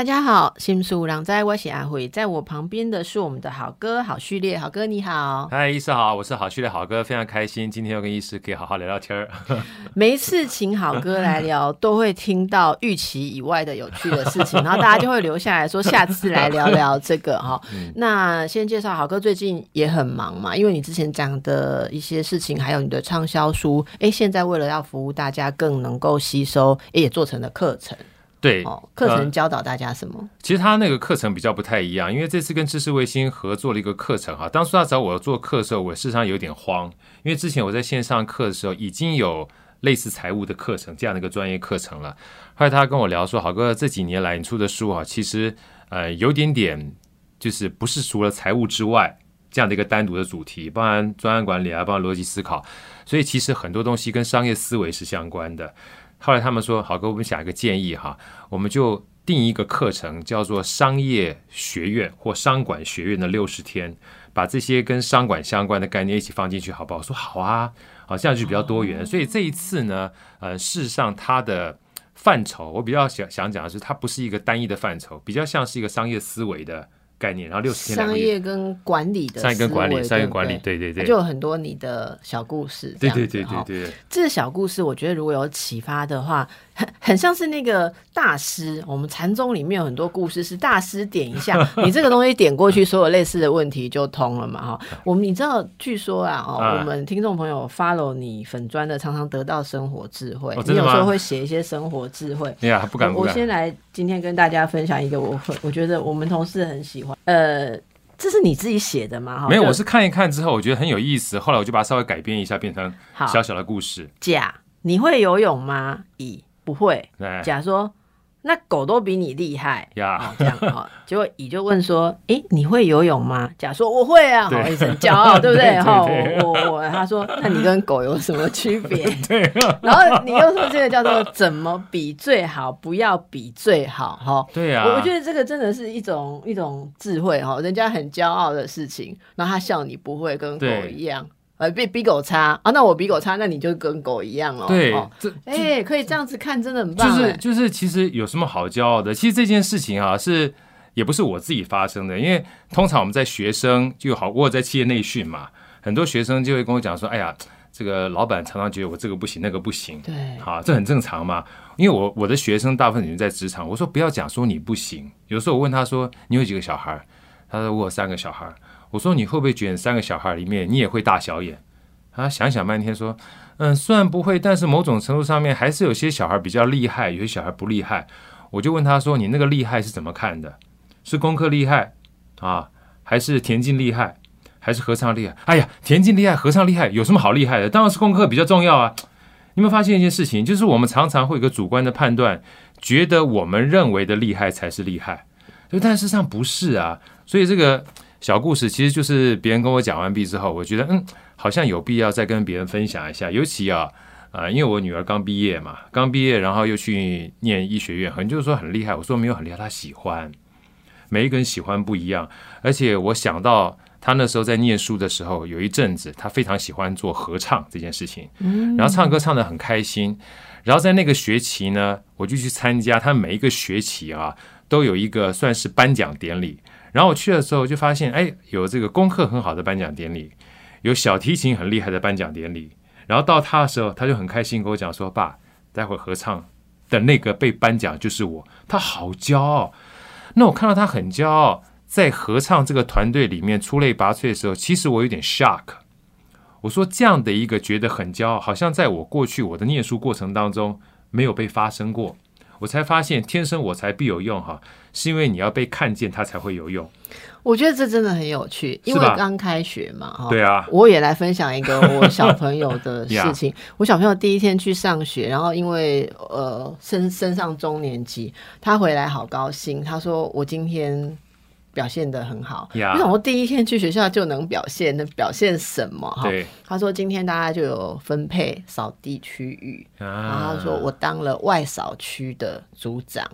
大家好，心思有人知，我是阿慧，在我旁边的是我们的好哥好序列，好哥你好。嗨，医师好，我是好序列好哥，非常开心今天又跟医师可以好好聊聊天儿。每一次请好哥来聊，都会听到预期以外的有趣的事情，然后大家就会留下来说下次来聊聊这个哈。那先介绍好哥最近也很忙嘛，因为你之前讲的一些事情，还有你的畅销书，哎，现在为了要服务大家更能够吸收，也做成了课程。对，哦，课程教导大家什么？其实他那个课程比较不太一样，因为这次跟知识卫星合作了一个课程哈。当初他找我做课的时候，我事实上有点慌，因为之前我在线上课的时候已经有类似财务的课程这样的一个专业课程了。后来他跟我聊说，好哥这几年来你出的书啊，其实呃有点点就是不是除了财务之外这样的一个单独的主题，包含专案管理啊，包含逻辑思考，所以其实很多东西跟商业思维是相关的。后来他们说：“好给，我们想一个建议哈，我们就定一个课程，叫做商业学院或商管学院的六十天，把这些跟商管相关的概念一起放进去，好不好？”我说：“好啊，好，这样就比较多元。所以这一次呢，呃，事实上它的范畴，我比较想想讲的是，它不是一个单一的范畴，比较像是一个商业思维的。”概念，然后六十天商业跟管理的商业跟管理，商业管理，对对对，就有很多你的小故事，对对对对对。这个小故事，我觉得如果有启发的话，很 很像是那个大师。我们禅宗里面有很多故事，是大师点一下，你这个东西点过去，所有类似的问题就通了嘛哈。我们你知道，据说啊，哦，我们听众朋友 follow 你粉砖的，常常得到生活智慧。你有时候会写一些生活智慧，哎呀，不敢不敢。我先来今天跟大家分享一个，我我觉得我们同事很喜欢。呃，这是你自己写的吗？没有，我是看一看之后，我觉得很有意思，后来我就把它稍微改编一下，变成小小的故事。甲，你会游泳吗？乙，不会。甲说。那狗都比你厉害呀！这样哈，结果乙就问说：“哎，你会游泳吗？”甲说：“我会啊，好，一声骄傲，对不对？哈，我我他说：“那你跟狗有什么区别？” 对。然后你又说这个叫做怎么比最好？不要比最好，哈。对呀。我我觉得这个真的是一种一种智慧哈，人家很骄傲的事情，然后他笑你不会跟狗一样。呃，比比狗差啊，那我比狗差，那你就跟狗一样了。对，这哎，可以这样子看，真的很棒。就是就是，其实有什么好骄傲的？其实这件事情啊，是也不是我自己发生的，因为通常我们在学生就好，我在企业内训嘛，很多学生就会跟我讲说：“哎呀，这个老板常常觉得我这个不行，那个不行。”对，好，这很正常嘛。因为我我的学生大部分已经在职场，我说不要讲说你不行。有时候我问他说：“你有几个小孩？”他说：“我有三个小孩。”我说：“你会不会卷三个小孩里面你也会大小眼？”他想想半天说：“嗯，虽然不会，但是某种程度上面还是有些小孩比较厉害，有些小孩不厉害。”我就问他说：“你那个厉害是怎么看的？是功课厉害啊，还是田径厉害，还是合唱厉害？”哎呀，田径厉害，合唱厉害，有什么好厉害的？当然是功课比较重要啊！你有没有发现一件事情？就是我们常常会有个主观的判断，觉得我们认为的厉害才是厉害，就但事实上不是啊。所以这个小故事其实就是别人跟我讲完毕之后，我觉得嗯。好像有必要再跟别人分享一下，尤其啊，呃，因为我女儿刚毕业嘛，刚毕业，然后又去念医学院，很就是说很厉害。我说没有很厉害，她喜欢，每一个人喜欢不一样。而且我想到她那时候在念书的时候，有一阵子她非常喜欢做合唱这件事情，嗯，然后唱歌唱得很开心。然后在那个学期呢，我就去参加，她每一个学期啊都有一个算是颁奖典礼。然后我去的时候就发现，哎，有这个功课很好的颁奖典礼。有小提琴很厉害的颁奖典礼，然后到他的时候，他就很开心跟我讲说：“爸，待会合唱的那个被颁奖就是我。”他好骄傲。那我看到他很骄傲，在合唱这个团队里面出类拔萃的时候，其实我有点 shock。我说这样的一个觉得很骄傲，好像在我过去我的念书过程当中没有被发生过。我才发现，天生我材必有用哈，是因为你要被看见，它才会有用。我觉得这真的很有趣，因为刚开学嘛，哈。对啊。我也来分享一个我小朋友的 事情。我小朋友第一天去上学，然后因为呃升升上中年级，他回来好高兴，他说我今天。表现的很好，为什么第一天去学校就能表现？那表现什么？哈，他说今天大家就有分配扫地区域，然后他说我当了外扫区的组长，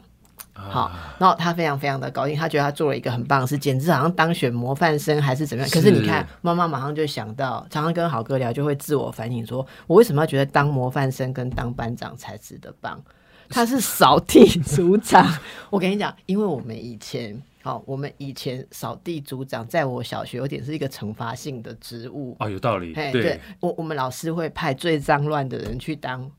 好，然后他非常非常的高兴，他觉得他做了一个很棒的事，简直好像当选模范生还是怎么样。可是你看，妈妈马上就想到，常常跟好哥聊，就会自我反省，说我为什么要觉得当模范生跟当班长才值得棒？他是扫地组长，我跟你讲，因为我们以前。好，我们以前扫地组长在我小学有点是一个惩罚性的职务啊，有道理。对，我我们老师会派最脏乱的人去当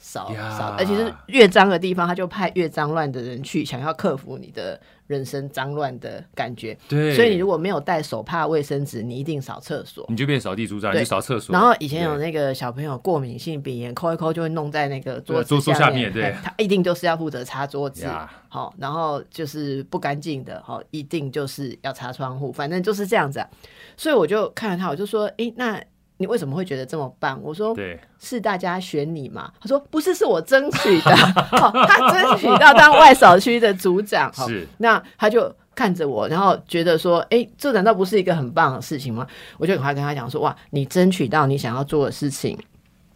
扫扫，而且是越脏的地方，他就派越脏乱的人去，想要克服你的。人生脏乱的感觉，对，所以你如果没有带手帕、卫生纸，你一定扫厕所，你就变扫地组长，你扫厕所。然后以前有那个小朋友过敏性鼻炎，抠一抠就会弄在那个桌桌下面，对，他一定就是要负责擦桌子，好，然后就是不干净的，好，一定就是要擦窗户，反正就是这样子。所以我就看了他，我就说，哎，那。你为什么会觉得这么棒？我说，是大家选你嘛？他说不是，是我争取的。他争取到当外扫区的组长。是，那他就看着我，然后觉得说，哎，这难道不是一个很棒的事情吗？我就赶快跟他讲说，哇，你争取到你想要做的事情，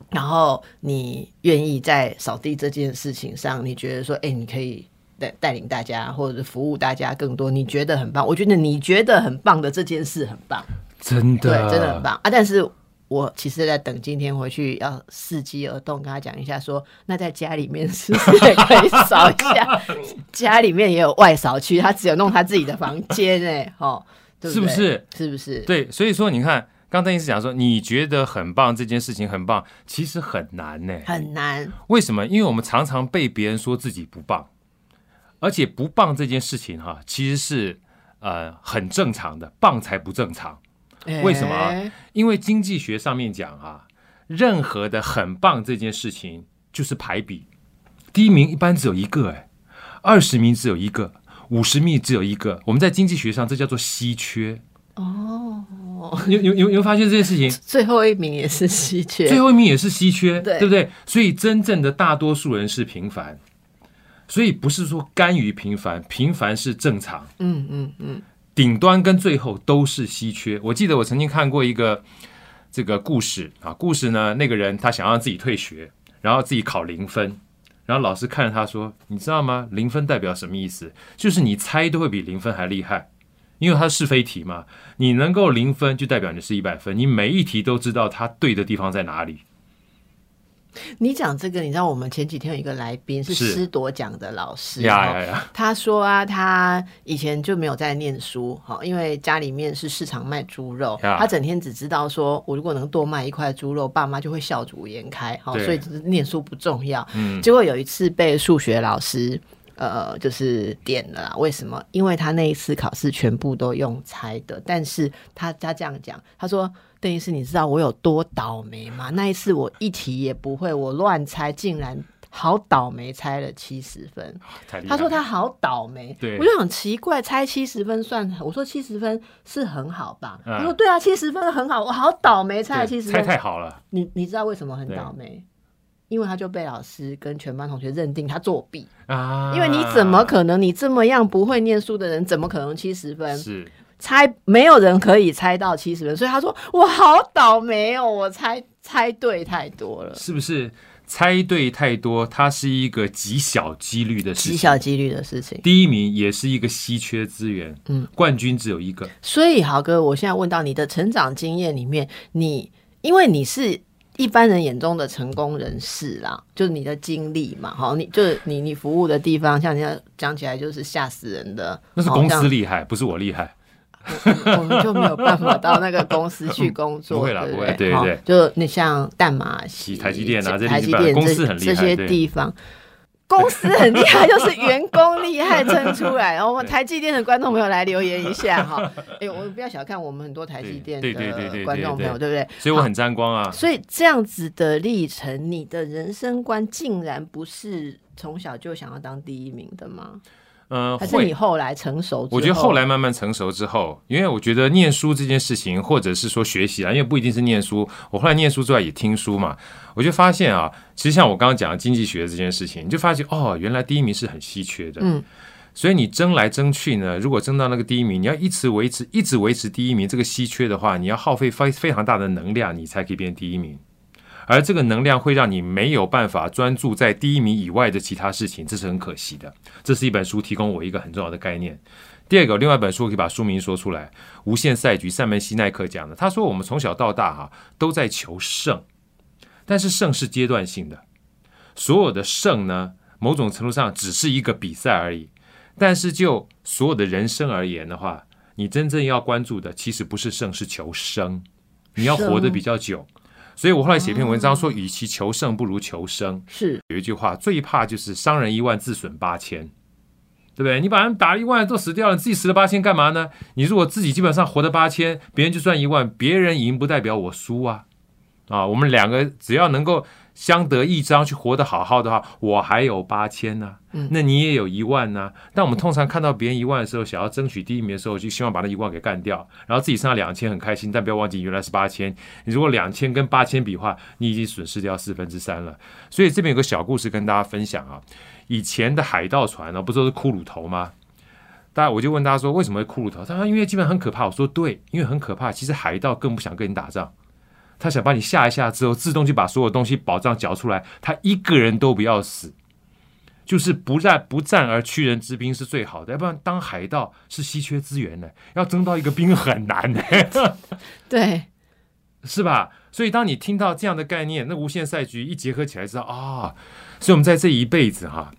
然后你愿意在扫地这件事情上，你觉得说，哎，你可以带带领大家，或者是服务大家更多，你觉得很棒。我觉得你觉得很棒的这件事很棒，真的，对，真的很棒啊！但是。我其实在等今天回去要伺机而动，跟他讲一下，说那在家里面是不是也可以扫一下？家里面也有外扫区，他只有弄他自己的房间哎，哦，是不是？是不是？对，所以说你看，刚才医师讲说，你觉得很棒，这件事情很棒，其实很难呢，很难。为什么？因为我们常常被别人说自己不棒，而且不棒这件事情哈，其实是呃很正常的，棒才不正常。为什么？因为经济学上面讲啊，任何的很棒这件事情就是排比，第一名一般只有一个，哎，二十名只有一个，五十名只有一个。我们在经济学上这叫做稀缺。哦，有有有有发现这件事情？最后一名也是稀缺，最后一名也是稀缺，对不对？所以真正的大多数人是平凡，所以不是说甘于平凡，平凡是正常。嗯嗯嗯。顶端跟最后都是稀缺。我记得我曾经看过一个这个故事啊，故事呢，那个人他想让自己退学，然后自己考零分，然后老师看着他说：“你知道吗？零分代表什么意思？就是你猜都会比零分还厉害，因为它是非题嘛。你能够零分，就代表你是一百分，你每一题都知道它对的地方在哪里。”你讲这个，你知道我们前几天有一个来宾是师铎奖的老师，呀呀呀！他说啊，他以前就没有在念书，哈，因为家里面是市场卖猪肉，他整天只知道说，我如果能多卖一块猪肉，爸妈就会笑逐颜开，好，所以念书不重要。嗯，结果有一次被数学老师呃，就是点了，为什么？因为他那一次考试全部都用猜的，但是他他这样讲，他说。邓医师，你知道我有多倒霉吗？那一次我一题也不会，我乱猜，竟然好倒霉，猜了七十分。他说他好倒霉，我就很奇怪，猜七十分算？我说七十分是很好吧？他说对啊，七十分很好。我好倒霉，猜了七十分，猜太好了。你你知道为什么很倒霉？因为他就被老师跟全班同学认定他作弊啊！因为你怎么可能？你这么样不会念书的人，怎么可能七十分？是。猜没有人可以猜到七十分，所以他说我好倒霉哦，我猜猜对太多了，是不是？猜对太多，它是一个极小几率的事情，极小几率的事情。第一名也是一个稀缺资源，嗯，冠军只有一个。所以豪哥，我现在问到你的成长经验里面，你因为你是一般人眼中的成功人士啦，就是你的经历嘛，好，你就是你你服务的地方，像人家讲起来就是吓死人的，那是公司厉害，不是我厉害。我们就没有办法到那个公司去 工作，不会啦，不会，对对，就你像淡马锡、台积电啊，台积电公司很厉害，这些地方 公司很厉害，就是员工厉害撑出来。然 后我们台积电的观众朋友来留言一下哈，哎，我不要小看我们很多台积电的观众朋友，对不对？所以我很沾光啊。所以这样子的历程，你的人生观竟然不是从小就想要当第一名的吗？嗯，还是你后来成熟？我觉得后来慢慢成熟之后，因为我觉得念书这件事情，或者是说学习啊，因为不一定是念书。我后来念书之外也听书嘛，我就发现啊，其实像我刚刚讲的经济学这件事情，你就发现哦，原来第一名是很稀缺的。嗯，所以你争来争去呢，如果争到那个第一名，你要一直维持，一直维持第一名这个稀缺的话，你要耗费非非常大的能量，你才可以变第一名。而这个能量会让你没有办法专注在第一名以外的其他事情，这是很可惜的。这是一本书提供我一个很重要的概念。第二个，另外一本书可以把书名说出来，《无限赛局》，塞门西奈克讲的。他说，我们从小到大哈都在求胜，但是胜是阶段性的，所有的胜呢，某种程度上只是一个比赛而已。但是就所有的人生而言的话，你真正要关注的其实不是胜，是求生。你要活得比较久，所以我后来写篇文章说，与其求胜，不如求生。是有一句话，最怕就是伤人一万，自损八千，对不对？你把人打一万都死掉了，你自己死了八千干嘛呢？你如果自己基本上活的八千，别人就算一万，别人赢不代表我输啊！啊，我们两个只要能够。相得益彰，去活得好好的话，我还有八千呢，那你也有一万呢。但我们通常看到别人一万的时候，想要争取第一名的时候，就希望把那一万给干掉，然后自己剩下两千很开心。但不要忘记，原来是八千。你如果两千跟八千比的话，你已经损失掉四分之三了。所以这边有个小故事跟大家分享啊。以前的海盗船呢，不都是骷髅头吗？大家我就问大家说，为什么会骷髅头？他说因为基本很可怕。我说对，因为很可怕。其实海盗更不想跟你打仗。他想把你吓一吓之后，自动就把所有东西宝藏缴出来，他一个人都不要死，就是不战不战而屈人之兵是最好的。要不然当海盗是稀缺资源的，要争到一个兵很难的。对，是吧？所以当你听到这样的概念，那无限赛局一结合起来，知道啊，所以我们在这一辈子哈，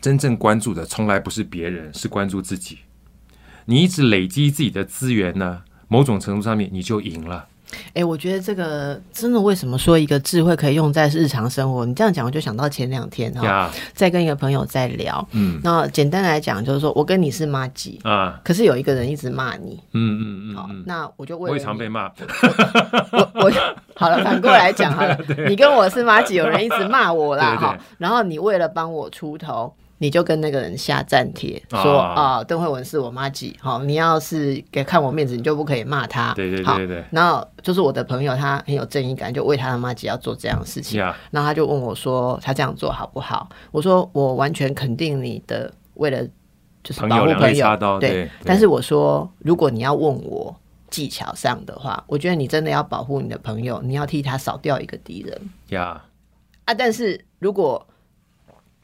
真正关注的从来不是别人，是关注自己。你一直累积自己的资源呢，某种程度上面你就赢了。哎，我觉得这个真的，为什么说一个智慧可以用在日常生活？你这样讲，我就想到前两天哈，在跟一个朋友在聊，嗯，那简单来讲就是说我跟你是妈鸡啊，可是有一个人一直骂你，嗯嗯嗯，好，那我就为我也常被骂，我我好了，反过来讲好了，你跟我是妈鸡，有人一直骂我啦，哈，然后你为了帮我出头。你就跟那个人下站帖说啊，邓慧文是我妈姐，好，你要是给看我面子，你就不可以骂他。对对对对。然后就是我的朋友，他很有正义感，就为他的妈姐要做这样的事情。然后他就问我说，他这样做好不好？我说我完全肯定你的，为了就是保护朋友。对。但是我说，如果你要问我技巧上的话，我觉得你真的要保护你的朋友，你要替他少掉一个敌人。呀。啊，但是如果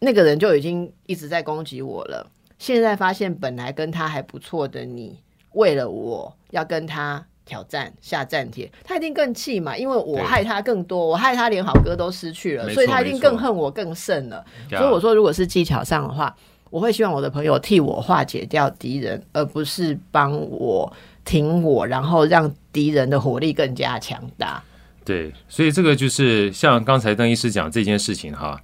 那个人就已经一直在攻击我了。现在发现本来跟他还不错的你，为了我要跟他挑战下战帖，他一定更气嘛？因为我害他更多，我害他连好哥都失去了，所以他一定更恨我更甚了。所以我说，如果是技巧上的话，我会希望我的朋友替我化解掉敌人，而不是帮我挺我，然后让敌人的火力更加强大。对，所以这个就是像刚才邓医师讲这件事情哈。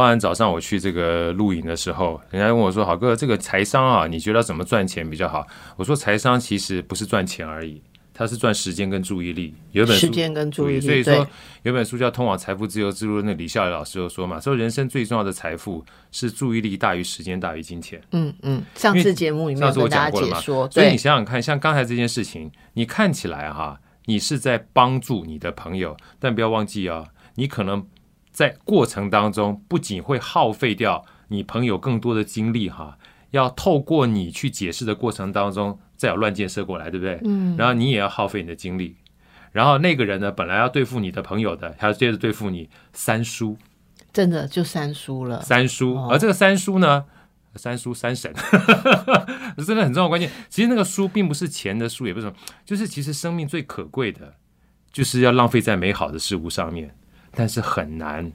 当然，早上我去这个录影的时候，人家问我说：“好哥，这个财商啊，你觉得怎么赚钱比较好？”我说：“财商其实不是赚钱而已，它是赚时间跟注意力。”有本书，时间跟注意力。所以说，有本书叫《通往财富自由之路》，那李笑来老师就说嘛：“说人生最重要的财富是注意力大于时间大于金钱。”嗯嗯，上次节目里面跟大家解说，所以你想想看，像刚才这件事情，你看起来哈，你是在帮助你的朋友，但不要忘记啊，你可能。在过程当中，不仅会耗费掉你朋友更多的精力哈，要透过你去解释的过程当中，再有乱箭射过来，对不对？嗯。然后你也要耗费你的精力，然后那个人呢，本来要对付你的朋友的，还要接着对付你三叔，真的就三叔了。三叔，而这个三叔呢，三叔三婶，真的很重要关键。其实那个书并不是钱的书，也不是什么，就是其实生命最可贵的，就是要浪费在美好的事物上面。但是很难，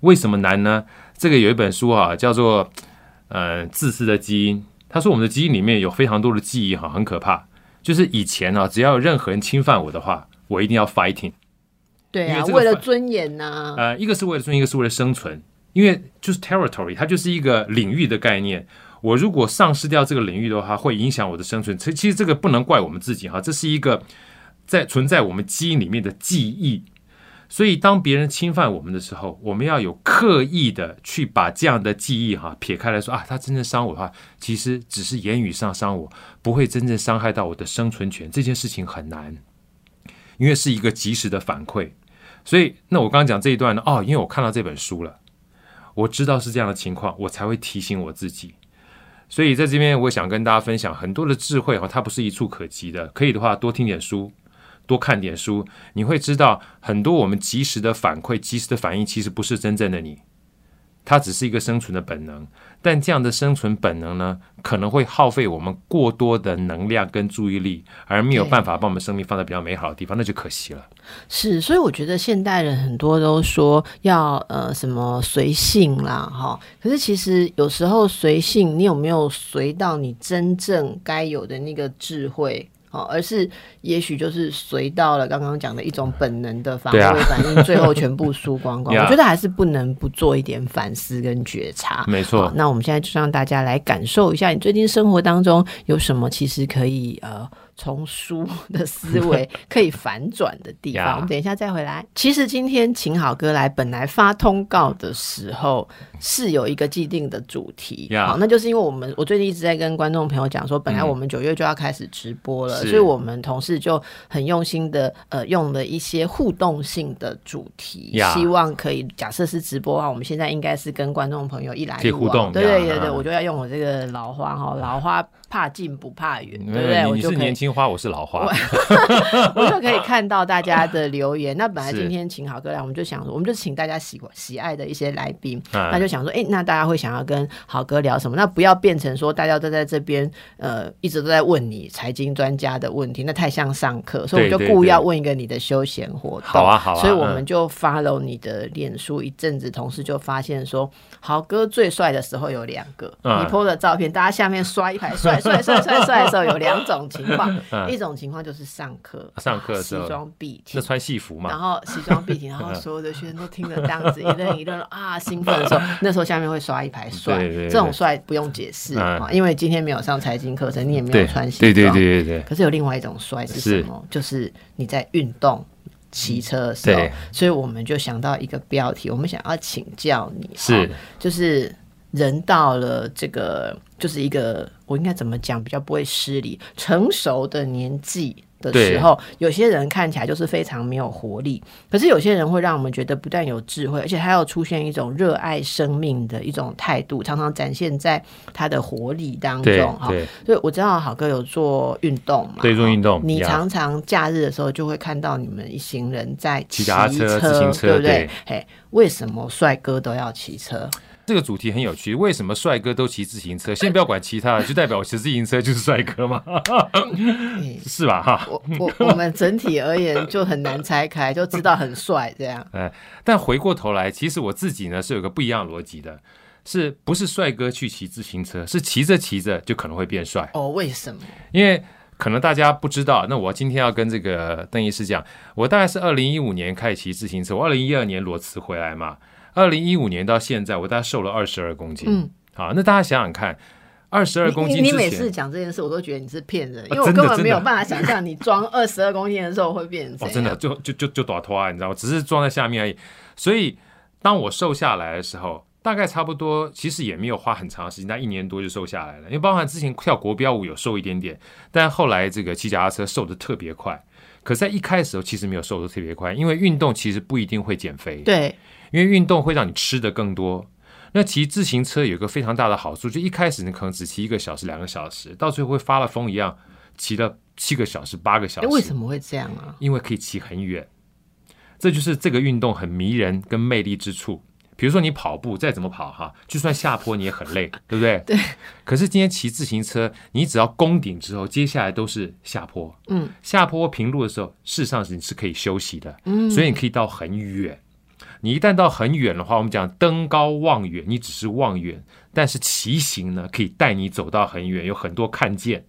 为什么难呢？这个有一本书啊，叫做《呃自私的基因》。他说我们的基因里面有非常多的记忆哈，很可怕。就是以前啊，只要有任何人侵犯我的话，我一定要 fighting。对啊，为了尊严呐。呃，一个是为了尊严，一个是为了生存。因为就是 territory，它就是一个领域的概念。我如果丧失掉这个领域的话，会影响我的生存。其其实这个不能怪我们自己哈，这是一个在存在我们基因里面的记忆。所以，当别人侵犯我们的时候，我们要有刻意的去把这样的记忆哈撇开来说啊，他真正伤我的话，其实只是言语上伤我，不会真正伤害到我的生存权。这件事情很难，因为是一个及时的反馈。所以，那我刚刚讲这一段呢，哦，因为我看到这本书了，我知道是这样的情况，我才会提醒我自己。所以，在这边我想跟大家分享很多的智慧哈，它不是一触可及的。可以的话，多听点书。多看点书，你会知道很多我们及时的反馈、及时的反应，其实不是真正的你，它只是一个生存的本能。但这样的生存本能呢，可能会耗费我们过多的能量跟注意力，而没有办法把我们生命放在比较美好的地方，那就可惜了。是，所以我觉得现代人很多都说要呃什么随性啦，哈。可是其实有时候随性，你有没有随到你真正该有的那个智慧？哦，而是也许就是随到了刚刚讲的一种本能的防卫反应，最后全部输光光。我觉得还是不能不做一点反思跟觉察。没错，那我们现在就让大家来感受一下，你最近生活当中有什么其实可以呃。从书的思维 可以反转的地方，我们等一下再回来。其实今天请好哥来，本来发通告的时候是有一个既定的主题，好，那就是因为我们我最近一直在跟观众朋友讲说，本来我们九月就要开始直播了，所以我们同事就很用心的呃用了一些互动性的主题，希望可以假设是直播啊，我们现在应该是跟观众朋友一来一往，对对对对，我就要用我这个老花哈，老花怕近不怕远，对不对？我就年轻。花，我是老花，我就可以看到大家的留言。那本来今天请好哥来，我们就想，我们就请大家喜喜爱的一些来宾，那就想说，哎，那大家会想要跟好哥聊什么？那不要变成说大家都在这边，呃，一直都在问你财经专家的问题，那太像上课，所以我就故意要问一个你的休闲活动。好啊，好啊。所以我们就 follow 你的脸书一阵子，同事就发现说，好哥最帅的时候有两个，你 po 的照片，大家下面刷一排帅 帅帅帅帅的时候有两种情况。一种情况就是上课，上课西装笔挺，那穿戏服嘛，然后西装笔挺，然后所有的学生都听着这样子一愣一愣啊，兴奋的时候，那时候下面会刷一排帅，这种帅不用解释啊，因为今天没有上财经课程，你也没有穿西装，对对对对对。可是有另外一种帅是什么？就是你在运动骑车的时候，所以我们就想到一个标题，我们想要请教你，是。就是。人到了这个，就是一个我应该怎么讲比较不会失礼，成熟的年纪的时候，有些人看起来就是非常没有活力，可是有些人会让我们觉得不但有智慧，而且他要出现一种热爱生命的一种态度，常常展现在他的活力当中哈。所以我知道好哥有做运动嘛，对，做运动，你常常假日的时候就会看到你们一行人在骑车、自行车，对不对？嘿，为什么帅哥都要骑车？这个主题很有趣，为什么帅哥都骑自行车？先不要管其他的，就代表我骑自行车就是帅哥吗？是吧？哈，我我我们整体而言就很难拆开，就知道很帅这样。哎，但回过头来，其实我自己呢是有个不一样的逻辑的，是不是帅哥去骑自行车？是骑着骑着就可能会变帅哦？为什么？因为可能大家不知道，那我今天要跟这个邓医师讲，我大概是二零一五年开始骑自行车，我二零一二年裸辞回来嘛。二零一五年到现在，我大概瘦了二十二公斤。嗯，好，那大家想想看，二十二公斤，你每次讲这件事，我都觉得你是骗人，因为我根本没有办法想象你装二十二公斤的时候会变成这样。真的，就就就就短拖啊，你知道吗？只是装在下面而已。所以，当我瘦下来的时候，大概差不多，其实也没有花很长时间，但一年多就瘦下来了。因为包含之前跳国标舞有瘦一点点，但后来这个骑脚踏车瘦的特别快。可在一开始时候，其实没有瘦的特别快，因为运动其实不一定会减肥。对。因为运动会让你吃的更多。那骑自行车有一个非常大的好处，就一开始你可能只骑一个小时、两个小时，到最后会发了疯一样，骑了七个小时、八个小时。为什么会这样啊？因为可以骑很远，这就是这个运动很迷人跟魅力之处。比如说你跑步再怎么跑哈，就算下坡你也很累，对不对？对。可是今天骑自行车，你只要攻顶之后，接下来都是下坡。嗯。下坡平路的时候，事实上是你是可以休息的。嗯。所以你可以到很远。你一旦到很远的话，我们讲登高望远，你只是望远，但是骑行呢，可以带你走到很远，有很多看见。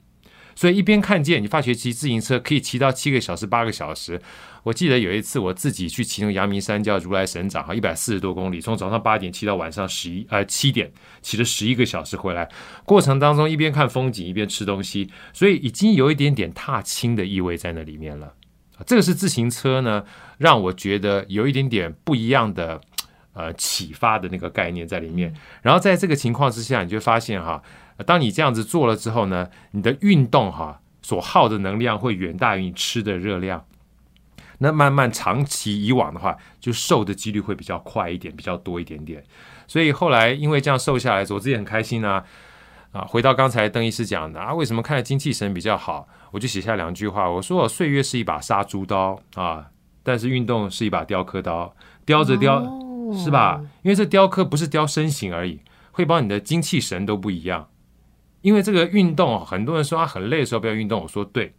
所以一边看见，你发觉骑自行车可以骑到七个小时、八个小时。我记得有一次我自己去骑那个阳明山，叫如来神掌，哈，一百四十多公里，从早上八点骑到晚上十一呃七点，骑了十一个小时回来。过程当中一边看风景一边吃东西，所以已经有一点点踏青的意味在那里面了。这个是自行车呢，让我觉得有一点点不一样的呃启发的那个概念在里面。然后在这个情况之下，你就发现哈，当你这样子做了之后呢，你的运动哈所耗的能量会远大于你吃的热量。那慢慢长期以往的话，就瘦的几率会比较快一点，比较多一点点。所以后来因为这样瘦下来，我自己很开心啊。啊，回到刚才邓医师讲的啊，为什么看精气神比较好？我就写下两句话，我说岁月是一把杀猪刀啊，但是运动是一把雕刻刀，雕着雕、是吧？因为这雕刻不是雕身形而已，会把你的精气神都不一样。因为这个运动，很多人说他很累的时候不要运动，我说对。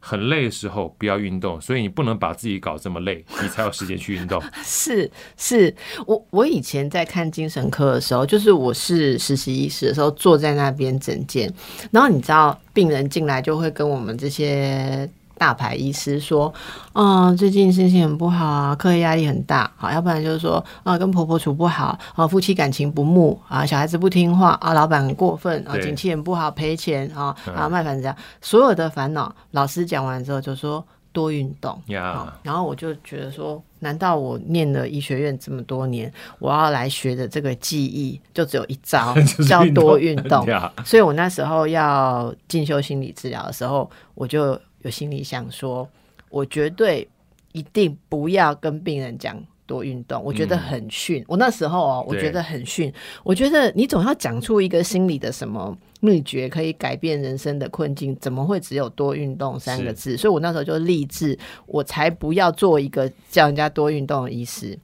很累的时候不要运动，所以你不能把自己搞这么累，你才有时间去运动。是是，我我以前在看精神科的时候，就是我是实习医师的时候，坐在那边诊件，然后你知道病人进来就会跟我们这些。大牌医师说：“嗯，最近心情很不好啊，课业压力很大，好，要不然就是说啊，跟婆婆处不好啊，夫妻感情不睦啊，小孩子不听话啊，老板很过分啊，景气很不好，赔钱啊，啊，卖房子这样，所有的烦恼，老师讲完之后就说多运动呀。然后我就觉得说，难道我念了医学院这么多年，我要来学的这个技艺就只有一招，叫多运动？所以我那时候要进修心理治疗的时候，我就。有心里想说，我绝对一定不要跟病人讲多运动，我觉得很逊。我那时候哦，我觉得很逊。我觉得你总要讲出一个心理的什么秘诀，可以改变人生的困境，怎么会只有多运动三个字？所以我那时候就立志，我才不要做一个叫人家多运动的医师。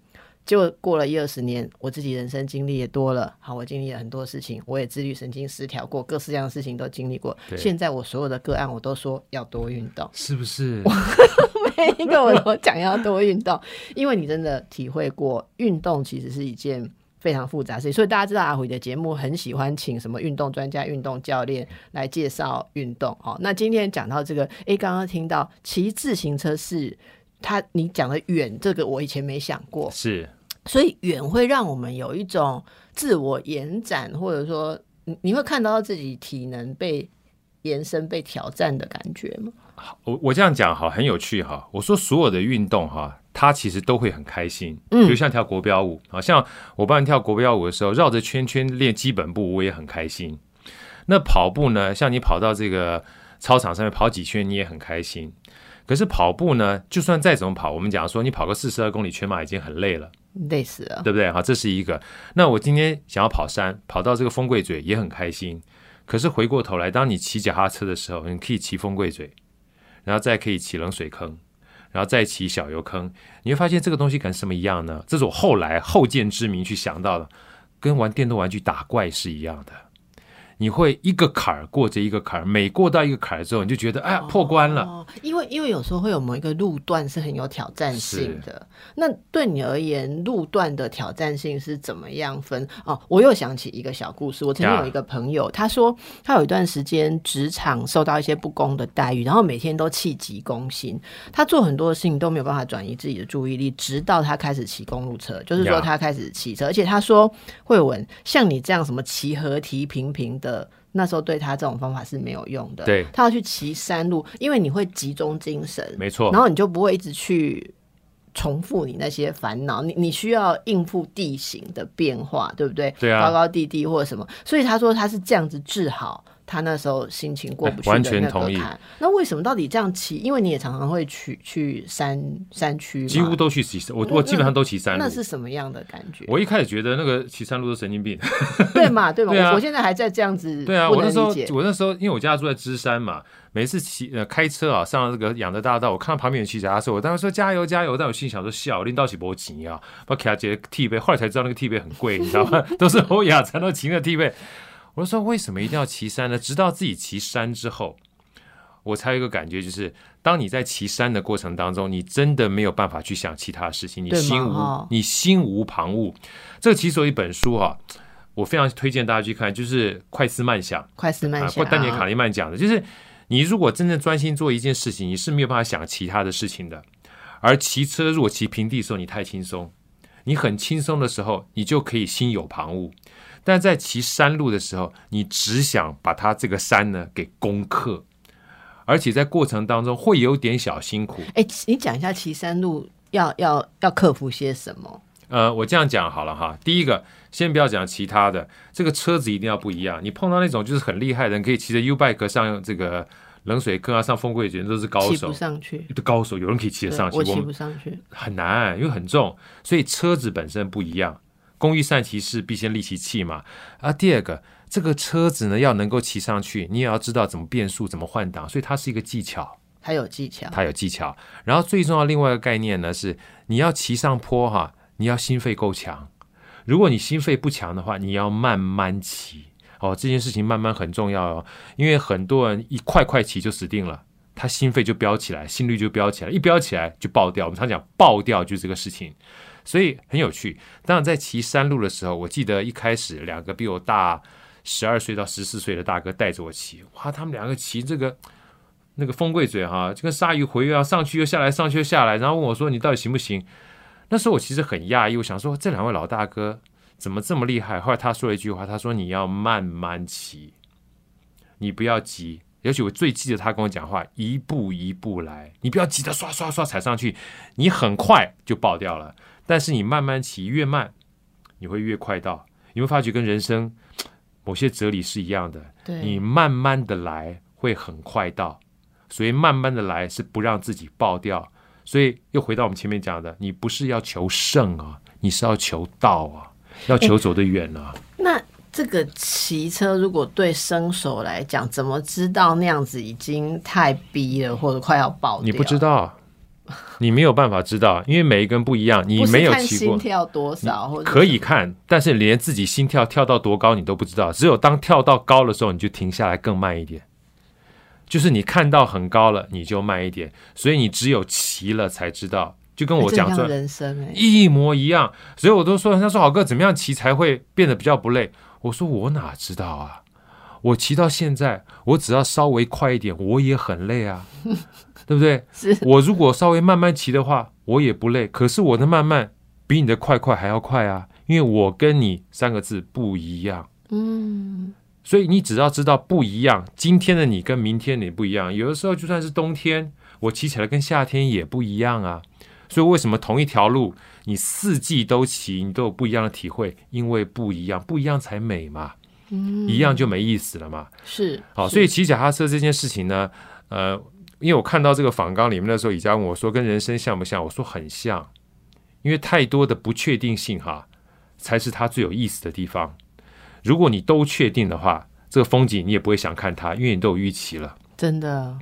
就过了一二十年，我自己人生经历也多了。好，我经历了很多事情，我也自律神经失调过，各式各样的事情都经历过。现在我所有的个案，我都说要多运动，是不是？每一个我都讲要多运动，因为你真的体会过，运动其实是一件非常复杂的事情。所以大家知道阿虎的节目很喜欢请什么运动专家、运动教练来介绍运动。好，那今天讲到这个，诶，刚刚听到骑自行车是他，你讲的远，这个我以前没想过，是。所以远会让我们有一种自我延展，或者说你你会看到自己体能被延伸、被挑战的感觉吗？我我这样讲哈，很有趣哈。我说所有的运动哈，它其实都会很开心。嗯，就像跳国标舞，好像我帮你跳国标舞的时候，绕着圈圈练基本步，我也很开心。那跑步呢？像你跑到这个操场上面跑几圈，你也很开心。可是跑步呢，就算再怎么跑，我们讲说你跑个四十二公里全马已经很累了。累死了，对不对？好，这是一个。那我今天想要跑山，跑到这个风柜嘴也很开心。可是回过头来，当你骑脚踏车的时候，你可以骑风柜嘴，然后再可以骑冷水坑，然后再骑小油坑，你会发现这个东西跟什么一样呢？这是我后来后见之明去想到的，跟玩电动玩具打怪是一样的。你会一个坎儿过着一个坎儿，每过到一个坎儿之后，你就觉得哎呀破关了。因为因为有时候会有某一个路段是很有挑战性的。那对你而言，路段的挑战性是怎么样分？哦，我又想起一个小故事。我曾经有一个朋友，他说他有一段时间职场受到一些不公的待遇，然后每天都气急攻心，他做很多的事情都没有办法转移自己的注意力，直到他开始骑公路车，就是说他开始骑车，而且他说慧文像你这样什么骑合提平平。的那时候对他这种方法是没有用的，对他要去骑山路，因为你会集中精神，没错，然后你就不会一直去重复你那些烦恼，你你需要应付地形的变化，对不对？对啊，高高低低或者什么，所以他说他是这样子治好。他那时候心情过不去的那个坎，那为什么到底这样骑？因为你也常常会去去山山区，几乎都去骑山。我我基本上都骑山路。那是什么样的感觉？我一开始觉得那个骑山路是神经病，对嘛？对嘛？对啊！我现在还在这样子。对啊，我那时候我那时候因为我家住在芝山嘛，每次骑呃开车啊上了这个养德大道，我看到旁边有骑脚踏车，我当时说加油加油，但我心想说笑，拎到起波骑啊，把卡杰替背，后来才知道那个替背很贵，你知道吗？都是欧雅才能骑那 T 背。我说为什么一定要骑山呢？直到自己骑山之后，我才有一个感觉，就是当你在骑山的过程当中，你真的没有办法去想其他事情，你心无你心无旁骛。这个其实有一本书哈，我非常推荐大家去看，就是《快思慢想》。快思慢想，丹尼卡利曼讲的，就是你如果真正专心做一件事情，你是没有办法想其他的事情的。而骑车如果骑平地的时候，你太轻松，你很轻松的时候，你就可以心有旁骛。但在骑山路的时候，你只想把它这个山呢给攻克，而且在过程当中会有点小辛苦。哎，你讲一下骑山路要要要克服些什么？呃，我这样讲好了哈。第一个，先不要讲其他的，这个车子一定要不一样。你碰到那种就是很厉害的人，可以骑着 U bike 上这个冷水坑啊，上风柜，全都是高手。骑不上去，高手有人可以骑得上去，我骑不上去，很难，因为很重，所以车子本身不一样。工欲善其事，必先利其器嘛。啊，第二个，这个车子呢要能够骑上去，你也要知道怎么变速、怎么换挡，所以它是一个技巧。它有技巧，它有技巧。然后最重要另外一个概念呢是，你要骑上坡哈，你要心肺够强。如果你心肺不强的话，你要慢慢骑哦。这件事情慢慢很重要哦，因为很多人一快快骑就死定了，他心肺就飙起来，心率就飙起来，一飙起来就爆掉。我们常讲爆掉就是这个事情，所以很有趣。当然在骑山路的时候，我记得一开始两个比我大十二岁到十四岁的大哥带着我骑，哇，他们两个骑这个。那个风贵嘴哈，就跟鲨鱼回一样，上去又下来，上去又下来，然后问我说：“你到底行不行？”那时候我其实很讶异，我想说这两位老大哥怎么这么厉害？后来他说了一句话，他说：“你要慢慢骑，你不要急。”尤其我最记得他跟我讲话，一步一步来，你不要急着刷刷刷踩上去，你很快就爆掉了。但是你慢慢骑，越慢你会越快到。你会发觉跟人生某些哲理是一样的，你慢慢的来会很快到。所以慢慢的来是不让自己爆掉，所以又回到我们前面讲的，你不是要求胜啊，你是要求道啊，要求走得远啊。那这个骑车如果对生手来讲，怎么知道那样子已经太逼了，或者快要爆？你不知道，你没有办法知道，因为每一个人不一样，你没有骑过，心跳多少或者可以看，但是连自己心跳跳到多高你都不知道，只有当跳到高的时候，你就停下来更慢一点。就是你看到很高了，你就慢一点，所以你只有骑了才知道，就跟我讲说，人生一模一样。所以我都说，人家说好哥怎么样骑才会变得比较不累？我说我哪知道啊？我骑到现在，我只要稍微快一点，我也很累啊，对不对？是我如果稍微慢慢骑的话，我也不累。可是我的慢慢比你的快快还要快啊，因为我跟你三个字不一样。嗯。所以你只要知道不一样，今天的你跟明天你不一样。有的时候就算是冬天，我骑起来跟夏天也不一样啊。所以为什么同一条路，你四季都骑，你都有不一样的体会？因为不一样，不一样才美嘛。嗯，一样就没意思了嘛。是，好，所以骑脚踏车这件事情呢，呃，因为我看到这个访纲里面的时候，李佳问我说，跟人生像不像？我说很像，因为太多的不确定性哈，才是它最有意思的地方。如果你都确定的话，这个风景你也不会想看它，因为你都有预期了。真的，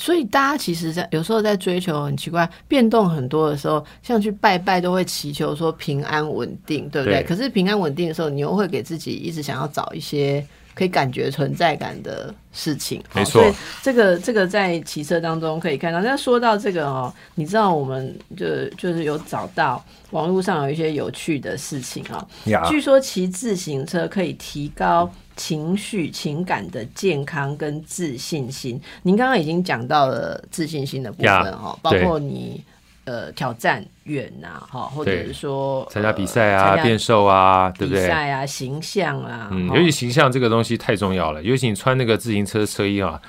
所以大家其实，在有时候在追求很奇怪变动很多的时候，像去拜拜都会祈求说平安稳定，对不对？可是平安稳定的时候，你又会给自己一直想要找一些。可以感觉存在感的事情，没错。这个这个在骑车当中可以看到。那说到这个哦，你知道我们就就是有找到网络上有一些有趣的事情啊。据说骑自行车可以提高情绪情感的健康跟自信心。您刚刚已经讲到了自信心的部分哈，包括你。呃，挑战远呐，哈，或者是说参加比赛啊，变瘦啊，对不对？比赛啊，形象啊，嗯，尤其形象这个东西太重要了。尤其你穿那个自行车车衣啊，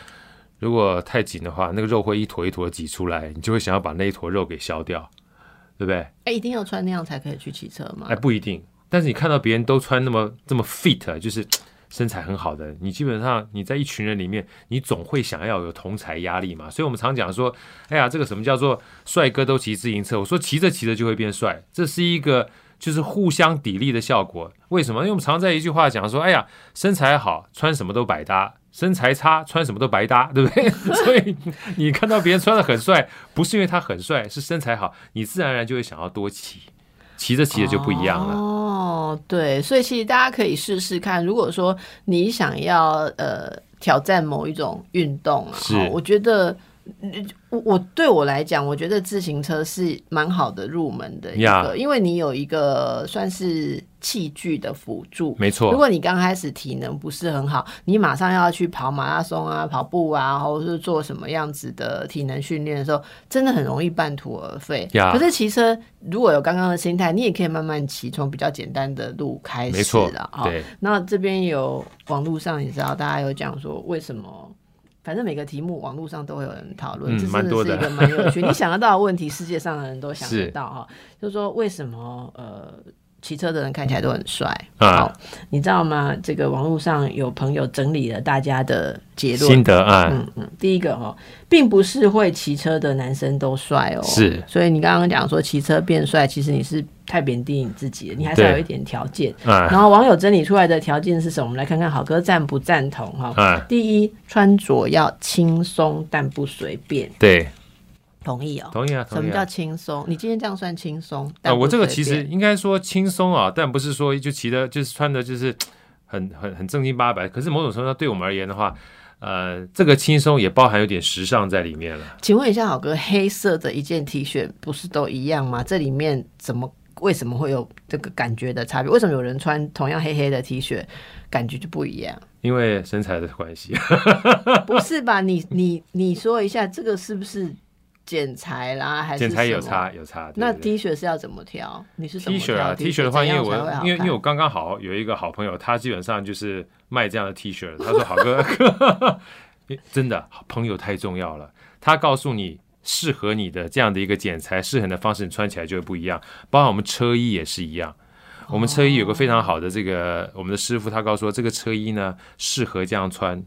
如果太紧的话，那个肉会一坨一坨挤出来，你就会想要把那一坨肉给消掉，对不对？哎，一定要穿那样才可以去骑车吗？哎，不一定。但是你看到别人都穿那么这么 fit，就是。身材很好的，你基本上你在一群人里面，你总会想要有同才压力嘛。所以我们常讲说，哎呀，这个什么叫做帅哥都骑自行车？我说骑着骑着就会变帅，这是一个就是互相砥砺的效果。为什么？因为我们常在一句话讲说，哎呀，身材好穿什么都百搭，身材差穿什么都白搭，对不对？所以你看到别人穿的很帅，不是因为他很帅，是身材好，你自然而然就会想要多骑。骑着骑着就不一样了哦，对，所以其实大家可以试试看。如果说你想要呃挑战某一种运动啊，我觉得。我我对我来讲，我觉得自行车是蛮好的入门的一个，因为你有一个算是器具的辅助。没错，如果你刚开始体能不是很好，你马上要去跑马拉松啊、跑步啊，或者是做什么样子的体能训练的时候，真的很容易半途而废。可是骑车如果有刚刚的心态，你也可以慢慢骑，从比较简单的路开始的啊。那这边有网络上，你知道大家有讲说为什么？反正每个题目网络上都会有人讨论，这真的是一个蛮有趣。你想得到的问题，世界上的人都想得到哈。就是说，为什么呃骑车的人看起来都很帅。啊好，你知道吗？这个网络上有朋友整理了大家的结论心。得啊，嗯嗯，第一个哦，并不是会骑车的男生都帅哦，是所以你刚刚讲说骑车变帅，其实你是太贬低你自己了，你还是要有一点条件。啊然后网友整理出来的条件是什么？我们来看看好哥赞不赞同哈。啊，第一，穿着要轻松但不随便，对，同意哦。同意啊，什么叫。轻松？你今天这样算轻松？啊，但我这个其实应该说轻松啊，但不是说就骑的，就是穿的，就是很很很正经八百。可是某种程度上，对我们而言的话，呃，这个轻松也包含有点时尚在里面了。请问一下，好哥，黑色的一件 T 恤不是都一样吗？这里面怎么为什么会有这个感觉的差别？为什么有人穿同样黑黑的 T 恤，感觉就不一样？因为身材的关系，不是吧？你你你说一下，这个是不是剪裁啦？还是剪裁有？差有差。对那 T 恤是要怎么挑？你是怎么 T 恤啊，T 恤的话，因为我因为因为我刚刚好有一个好朋友，他基本上就是卖这样的 T 恤。他说：“好哥，真的朋友太重要了。他告诉你适合你的这样的一个剪裁，适合你的方式，你穿起来就会不一样。包括我们车衣也是一样。我们车衣有个非常好的这个我们的师傅，他告诉我这个车衣呢适合这样穿，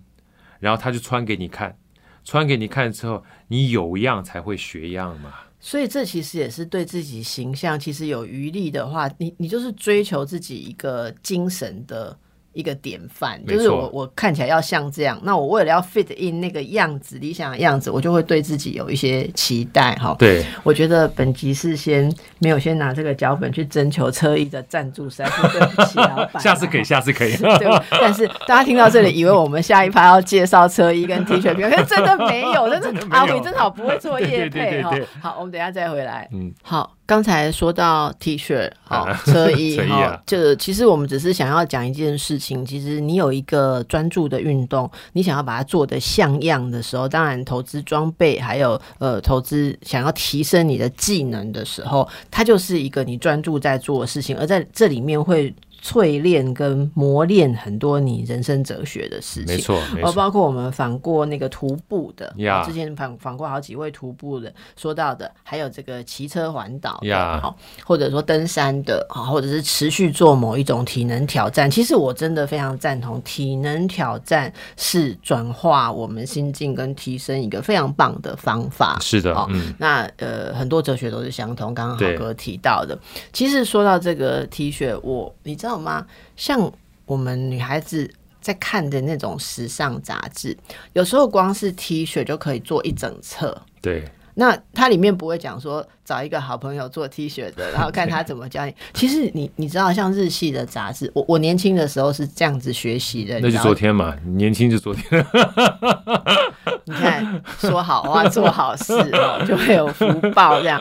然后他就穿给你看。”穿给你看之后，你有样才会学样嘛。所以这其实也是对自己形象，其实有余力的话，你你就是追求自己一个精神的一个典范，就是我我看起来要像这样，那我为了要 fit in 那个样子，理想的样子，我就会对自己有一些期待哈。对，我觉得本集是先没有先拿这个脚本去征求车衣的赞助，实在是对不起老板。下次可以，下次可以。对，但是大家听到这里，以为我们下一趴要介绍车衣跟 T 恤可是真的没有，真的阿伟正好不会做业对对配哈。好，我们等一下再回来。嗯，好，刚才说到 T 恤，好啊车衣，啊哈，就其实我们只是想要讲一件事情，其实你有一个专注的运动，你想要把它做的像样的时候，当然投资装备，还有呃投资想要提升你的技能的时候，它就是一个你专注在做的事情，而在这里面会。淬炼跟磨练很多你人生哲学的事情，没错，没哦，错。包括我们访过那个徒步的呀哦之前访访过好几位徒步的，说到的，还有这个骑车环岛的，呀好，或者说登山的，好，或者是持续做某一种体能挑战。其实我真的非常赞同，体能挑战是转化我们心境跟提升一个非常棒的方法。是的哦，嗯，那呃，很多哲学都是相同。刚刚对豪哥提到的，其实说到这个 T 恤，我你知道吗？像我们女孩子在看的那种时尚杂志，有时候光是 T 恤就可以做一整册。对，那它里面不会讲说找一个好朋友做 T 恤的，然后看他怎么教你。其实你你知道，像日系的杂志，我我年轻的时候是这样子学习的。那就昨天嘛，年轻就昨天。你看，说好话做好事哦，就会有福报这样。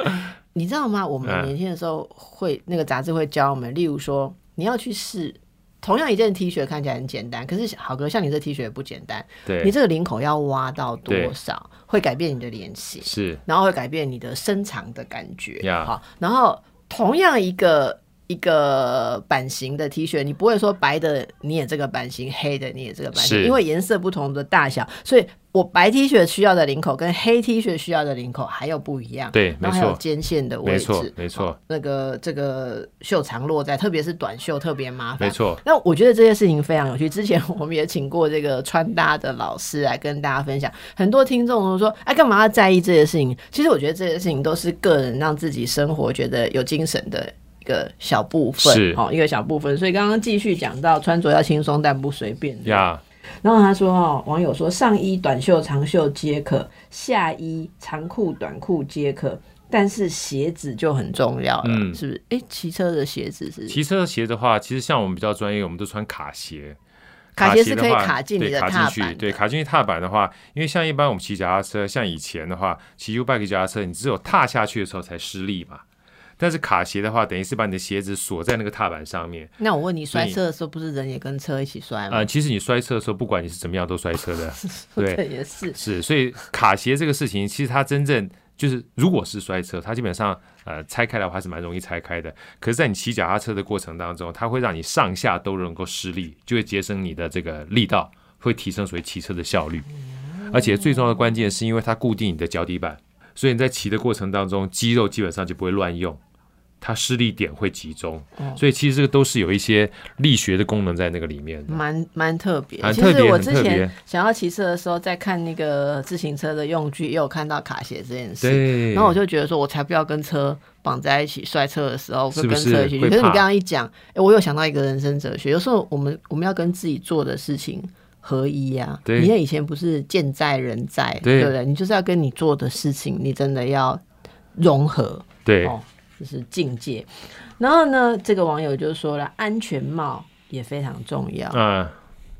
你知道吗？我们嗯年轻的时候会那个杂志会教我们，例如说你要去试。同样一件 T 恤看起来很简单，可是好哥像你这 T 恤也不简单。你，这个领口要挖到多少，会改变你的脸型，是然后会改变你的身长的感觉。呀好，然后同样一个一个版型的 T 恤，你不会说白的你也这个版型，黑的你也这个版型，因为颜色不同的大小，所以我白 T 恤需要的领口跟黑 T 恤需要的领口还有不一样。对，没然后还有错，肩线的位置，没错，没错好，那个这个袖长落在，特别是短袖特别麻烦。没错，那我觉得这件事情非常有趣。之前我们也请过这个穿搭的老师来跟大家分享，很多听众都说：“哎，干嘛要在意这些事情？”其实我觉得这些事情都是个人让自己生活觉得有精神的一个小部分，是哦，一个小部分。所以刚刚继续讲到穿着要轻松但不随便。呀，然后他说：“哦，网友说上衣短袖、长袖皆可，下衣长裤、短裤皆可。”但是鞋子就很重要了，嗯是不是？哎，骑车的鞋子是骑车的鞋的话，其实像我们比较专业，我们都穿卡鞋。卡鞋是可以卡进你的踏板的对，卡进去踏板的话，因为像一般我们骑脚踏车，像以前的话，骑 U bike 脚踏车，你只有踏下去的时候才施力嘛。但是卡鞋的话，等于是把你的鞋子锁在那个踏板上面。那我问你，摔车的时候不是人也跟车一起摔吗？啊、其实你摔车的时候，不管你是怎么样，都摔车的。对也是。是，所以卡鞋这个事情，其实它真正就是，如果是摔车，它基本上呃拆开的话还是蛮容易拆开的。可是，在你骑脚踏车的过程当中，它会让你上下都能够施力，就会节省你的这个力道，会提升所谓骑车的效率。而且最重要的关键是因为它固定你的脚底板，所以你在骑的过程当中，肌肉基本上就不会乱用。它施力点会集中，哦所以其实这个都是有一些力学的功能在那个里面的。蛮蛮特别。其实我之前想要骑车的时候，在看那个自行车的用具，也有看到卡鞋这件事。对，然后我就觉得说，我才不要跟车绑在一起摔车的时候，会跟车一起可是你刚刚一讲，哎，我有想到一个人生哲学，有时候我们我们要跟自己做的事情合一呀、对你看以前不是见在人在，对不对？你就是要跟你做的事情，你真的要融合，对哦，就是境界。然后呢，这个网友就说了，安全帽也非常重要。嗯，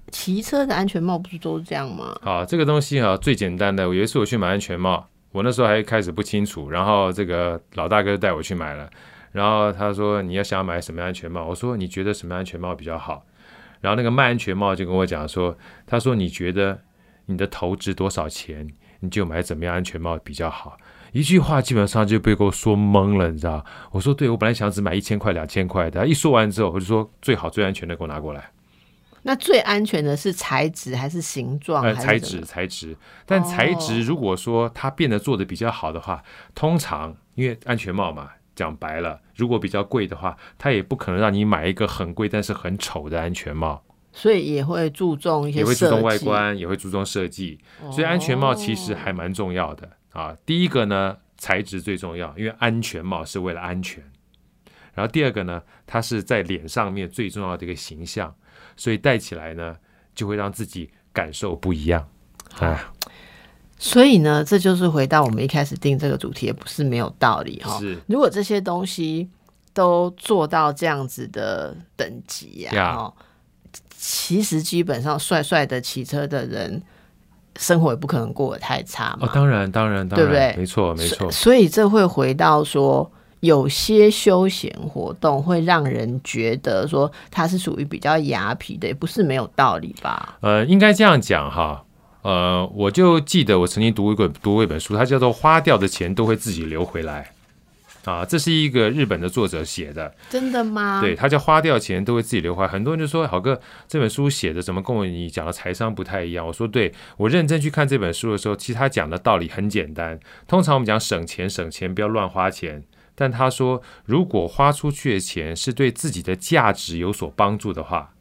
骑车的安全帽不是都是这样吗？好，这个东西啊，最简单的，我有一次我去买安全帽，我那时候还开始不清楚，然后这个老大哥带我去买了，然后他说你要想要买什么安全帽，我说你觉得什么安全帽比较好？然后那个卖安全帽就跟我讲说，他说你觉得你的头值多少钱，你就买怎么样安全帽比较好。一句话基本上就被给我说懵了，你知道？我说对，我本来想只买一千块、两千块的，他一说完之后，我就说最好、最安全的给我拿过来。那最安全的是材质还是形状？呃，材质材质，但材质如果说它变得做的比较好的话，通常因为安全帽嘛，讲白了，如果比较贵的话，它也不可能让你买一个很贵但是很丑的安全帽，所以也会注重一些也会注重外，观，也会注重设计，所以安全帽其实还蛮重要的啊。第一个呢，材质最重要，因为安全帽是为了安全。然后第二个呢，它是在脸上面最重要的一个形象，所以戴起来呢，就会让自己感受不一样。哎，所以呢，这就是回到我们一开始定这个主题，也不是没有道理哈。是如果这些东西都做到这样子的等级呀、呀哦，其实基本上帅帅的骑车的人，生活也不可能过得太差嘛。哦，当然，当然，当然，对不对没错，没错所，所以这会回到说，有些休闲活动会让人觉得说它是属于比较雅痞的，也不是没有道理吧？呃，应该这样讲哈。呃，我就记得我曾经读过读过一本书，它叫做《花掉的钱都会自己流回来》啊，这是一个日本的作者写的。真的吗？对，他叫花掉钱都会自己流回来。很多人就说，好哥这本书写的怎么跟我你讲的财商不太一样？我说，对我认真去看这本书的时候，其实他讲的道理很简单。通常我们讲省钱，省钱不要乱花钱。但他说，如果花出去的钱是对自己的价值有所帮助的话，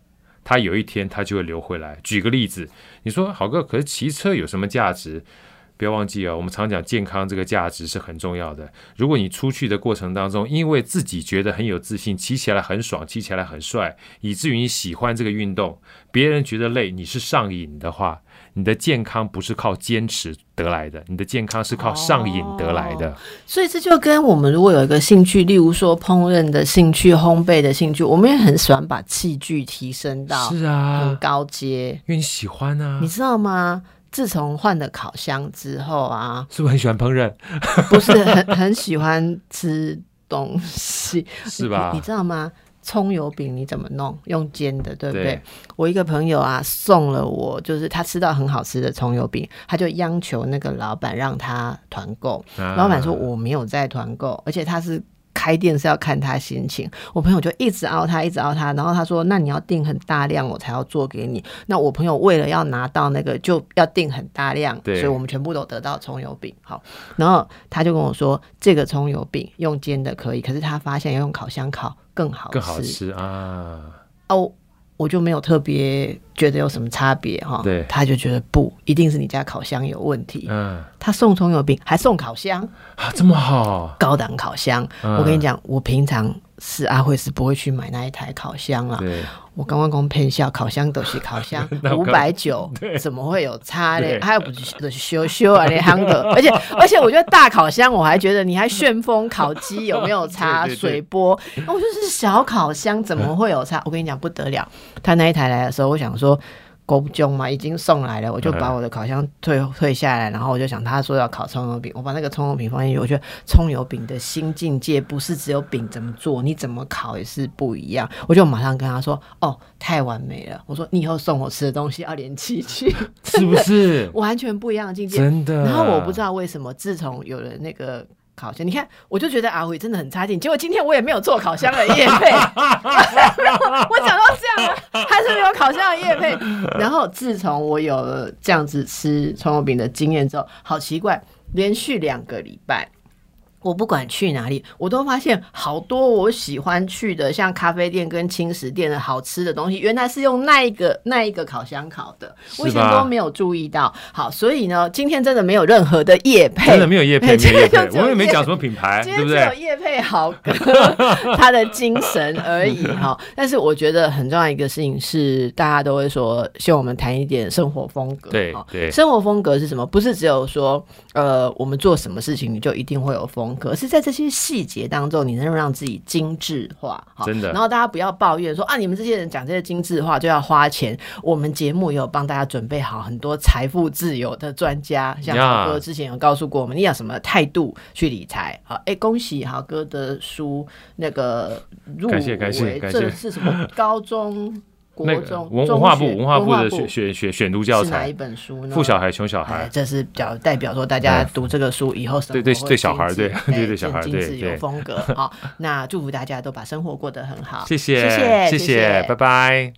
他有一天他就会流回来。举个例子，你说好哥，可是骑车有什么价值？不要忘记啊，我们常讲健康这个价值是很重要的。如果你出去的过程当中，因为自己觉得很有自信，骑起来很爽，骑起来很帅，以至于你喜欢这个运动，别人觉得累，你是上瘾的话，你的健康不是靠坚持得来的，你的健康是靠上瘾得来的。所以这就跟我们如果有一个兴趣，例如说烹饪的兴趣、烘焙的兴趣，我们也很喜欢把器具提升到是啊很啊，高阶，因为你喜欢啊你，知道吗？自从换了烤箱之后啊，是不是很喜欢烹饪？不是很 很喜欢吃东西，是吧你？你知道吗？葱油饼你怎么弄？用煎的，对不对？对我一个朋友啊，送了我，就是他吃到很好吃的葱油饼，他就央求那个老板让他团购。啊老板说我没有在团购，而且他是开店是要看他心情。我朋友就一直熬他，一直熬他，然后他说：“那你要订很大量，我才要做给你。”那我朋友为了要拿到那个，就要订很大量，所以我们全部都得到葱油饼。好，然后他就跟我说，这个葱油饼用煎的可以，可是他发现要用烤箱烤更好吃。更好吃啊！哦，我就没有特别觉得有什么差别哈。对他就觉得不，一定是你家烤箱有问题。嗯他送葱油饼还送烤箱，啊，这么好，高档烤箱。嗯我跟你讲，我平常是阿慧是不会去买那一台烤箱啦。我刚刚讲骗笑，烤箱都是烤箱 五百九，怎么会有差嘞？对还有不是修修啊，那夯的，而 且而且我觉得大烤箱，我还觉得你还旋风烤鸡有没有差？水波，我就是小烤箱怎么会有差？我跟你讲不得了，他那一台来的时候，我想说。狗中嘛，已经送来了，我就把我的烤箱退退下来，然后我就想，他说要烤葱油饼，我把那个葱油饼放进去，我觉得葱油饼的新境界不是只有饼怎么做，你怎么烤也是不一样。我就马上跟他说，哦，太完美了。我说你以后送我吃的东西要连器具，是不是？完全不一样的境界。真的。然后我不知道为什么，自从有了那个烤箱，你看，我就觉得阿伟真的很差劲。结果今天我也没有做烤箱的业配，我讲到这样有烤箱的叶配。然后自从我有了这样子吃葱油饼的经验之后，好奇怪，连续两个礼拜。我不管去哪里，我都发现好多我喜欢去的，像咖啡店跟轻食店的好吃的东西，原来是用那一个那一个烤箱烤的，我以前都没有注意到。好，所以呢，今天真的没有任何的叶配，真的没有叶配，没配，我也没讲什么品牌，对不对？有叶配好哥，他的精神而已哈。但是我觉得很重要一个事情是，大家都会说，希望我们谈一点生活风格。对对，生活风格是什么？不是只有说，呃，我们做什么事情你就一定会有风。可是，在这些细节当中，你能让自己精致化，真的。然后大家不要抱怨说啊，你们这些人讲这些精致化就要花钱。我们节目也有帮大家准备好很多财富自由的专家，像豪哥之前有告诉过我们，你要什么态度去理财。好，哎，恭喜豪哥的书那个入围，这是什么高中？那个文文化部文化部的选选选选读教材哪一本书呢？富小孩穷小孩，这是比较代表说大家读这个书以后生活对对对小孩对对对小孩对有风格好，那祝福大家都把生活过得很好，谢谢谢谢，拜拜。